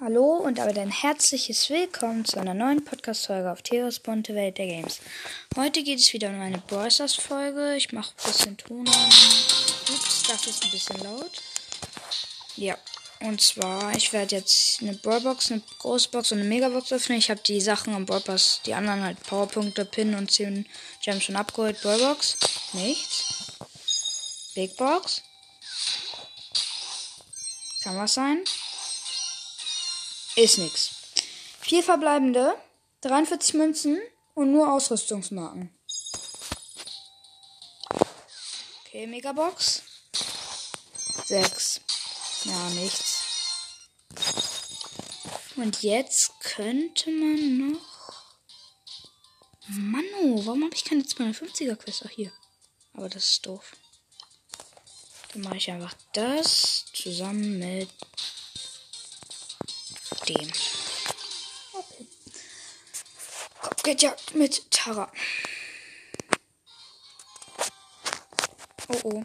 Hallo und aber ein herzliches Willkommen zu einer neuen Podcast-Folge auf Theos bunte Welt der Games. Heute geht es wieder um eine Brawlers Folge. Ich mache ein bisschen Ton an. Ups, das ist ein bisschen laut. Ja, und zwar, ich werde jetzt eine Brawlbox, eine große Box und eine Megabox öffnen. Ich habe die Sachen am Brawlpass, die anderen halt Powerpunkte, Pin und 10 Gems schon abgeholt. Brawlbox, nichts. Big Box. Kann was sein? Ist nix. Vier verbleibende, 43 Münzen und nur Ausrüstungsmarken. Okay, Megabox. Sechs. Ja, nichts. Und jetzt könnte man noch. Mano, warum habe ich keine 250er Quest? Ach, hier. Aber das ist doof. Dann mache ich einfach das zusammen mit dem. Kopfgeldjagd mit Tara. Oh oh.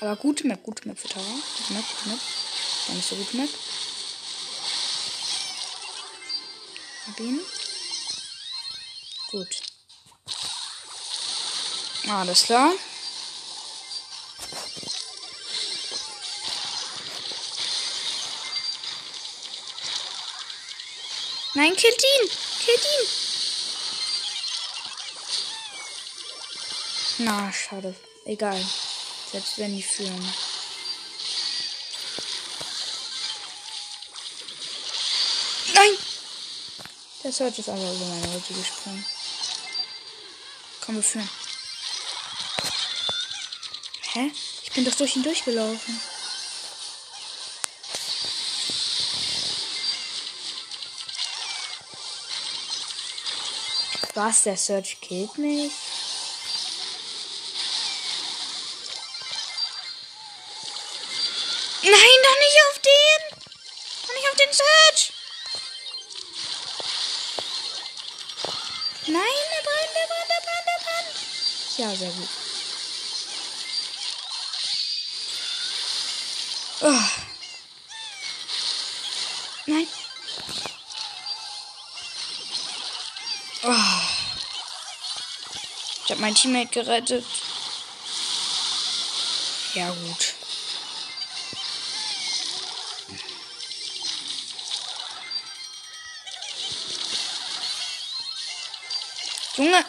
Aber gute Map, gute Map für Tara. Gute Map, gute Map. War nicht so gute Map. Hab. Gut. Alles klar. Nein, killt ihn! Killt ihn! Na, schade. Egal. Selbst wenn die führen. Nein! Der Search ist aber über meine Ulti gesprungen. Komm, wir führen. Hä? Ich bin doch durch ihn durchgelaufen. Was? Der Search killt mich? Nein, doch nicht auf den! Doch nicht auf den Search! Nein, der brennt, der brennt, der brennt, der brennt! Ja, sehr gut. Oh. Nein. Oh. Ich habe mein Teammate gerettet. Ja, gut. Junge.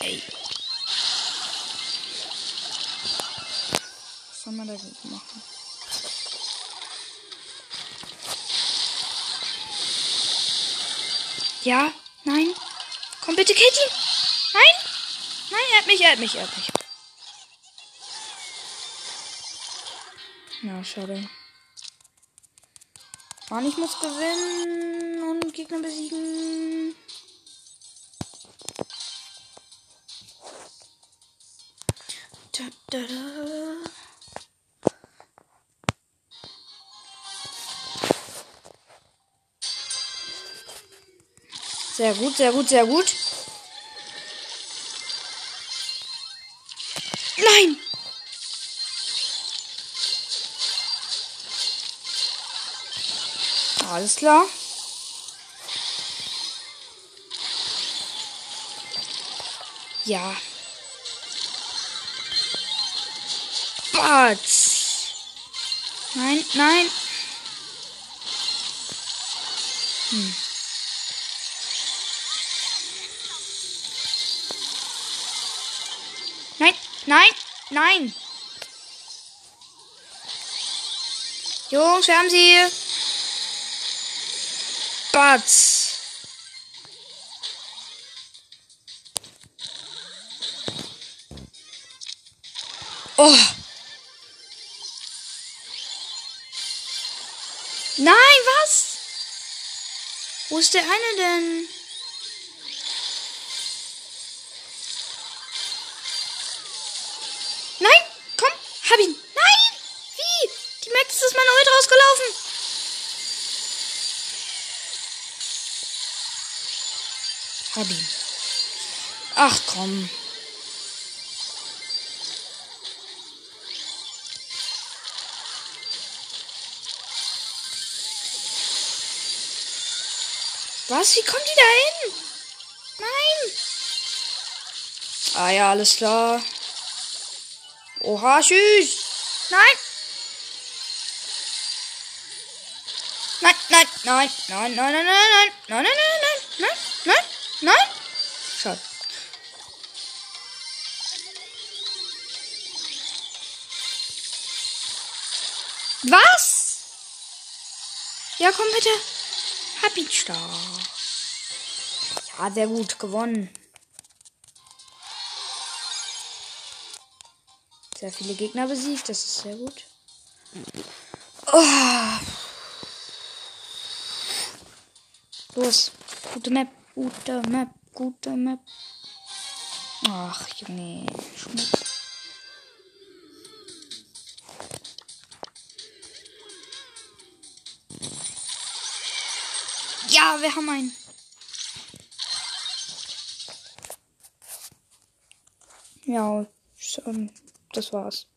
Ey. Was soll man da gut machen? Ja, nein. Komm bitte, Kitty. Nein. Nein, er hat mich, er hat mich, er hat mich. Na, schade. Mann, ich muss gewinnen und Gegner besiegen. Da, da, da. Sehr gut, sehr gut, sehr gut. Nein! Alles klar. Ja. Batz. Nein, nein. Hm. Nein, nein, nein. Jungs, wir haben sie. Batz. Oh. Nein, was? Wo ist der eine denn? Nein, komm, hab ihn. Nein! Wie? Die Max ist meine Ult rausgelaufen. Hab ihn. Ach komm. Was? Wie kommt die da hin? Nein! Ah ja, alles klar. Oha, tschüss! Nein! Nein, nein, nein, nein, nein, nein, nein, nein, nein, nein, nein, nein, nein, nein. Schade. Was? Ja, komm bitte. Happy Star. Ja, sehr gut. Gewonnen. Sehr viele Gegner besiegt. Das ist sehr gut. Oh. Los. Gute Map. Gute Map. Gute Map. Ach, Junge. Schmuck. Ja, wir haben einen. Ja, schon. Das war's.